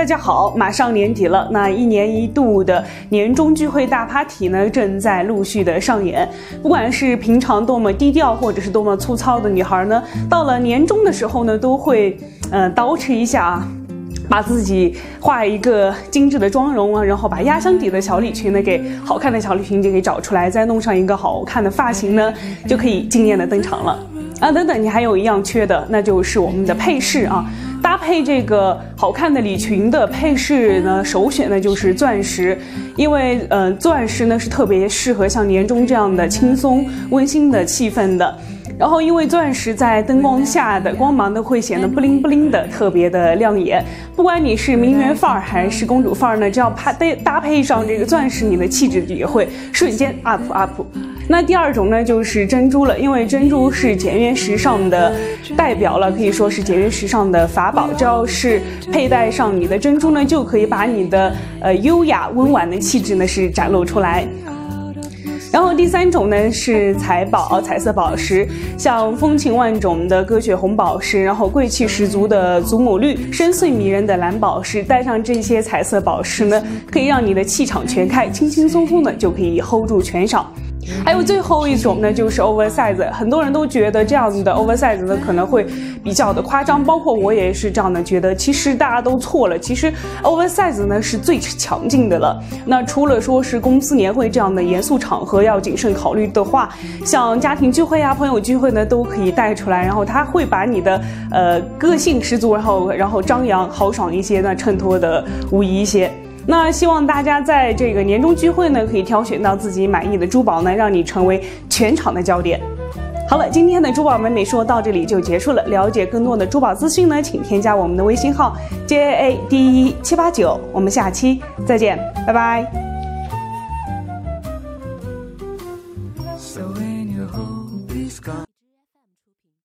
大家好，马上年底了，那一年一度的年终聚会大 party 呢，正在陆续的上演。不管是平常多么低调，或者是多么粗糙的女孩呢，到了年终的时候呢，都会，呃，捯饬一下啊。把自己画一个精致的妆容啊，然后把压箱底的小礼裙呢，给好看的小礼裙就给找出来，再弄上一个好看的发型呢，就可以惊艳的登场了啊！等等，你还有一样缺的，那就是我们的配饰啊。配这个好看的礼裙的配饰呢，首选的就是钻石，因为呃，钻石呢是特别适合像年终这样的轻松温馨的气氛的。然后，因为钻石在灯光下的光芒呢，会显得不灵不灵的，特别的亮眼。不管你是名媛范儿还是公主范儿呢，只要搭搭搭配上这个钻石，你的气质也会瞬间 up up。那第二种呢，就是珍珠了，因为珍珠是简约时尚的代表了，可以说是简约时尚的法宝。只要是佩戴上你的珍珠呢，就可以把你的呃优雅温婉的气质呢是展露出来。然后第三种呢是彩宝，彩色宝石，像风情万种的鸽血红宝石，然后贵气十足的祖母绿，深邃迷人的蓝宝石，戴上这些彩色宝石呢，可以让你的气场全开，轻轻松松的就可以 hold 住全场。还有最后一种呢，就是 oversize，很多人都觉得这样子的 oversize 呢可能会比较的夸张，包括我也是这样的觉得。其实大家都错了，其实 oversize 呢是最强劲的了。那除了说是公司年会这样的严肃场合要谨慎考虑的话，像家庭聚会啊、朋友聚会呢都可以带出来，然后它会把你的呃个性十足，然后然后张扬豪爽一些，那衬托的无疑一些。那希望大家在这个年终聚会呢，可以挑选到自己满意的珠宝呢，让你成为全场的焦点。好了，今天的珠宝美美说到这里就结束了。了解更多的珠宝资讯呢，请添加我们的微信号 j a a d 一七八九。我们下期再见，拜拜。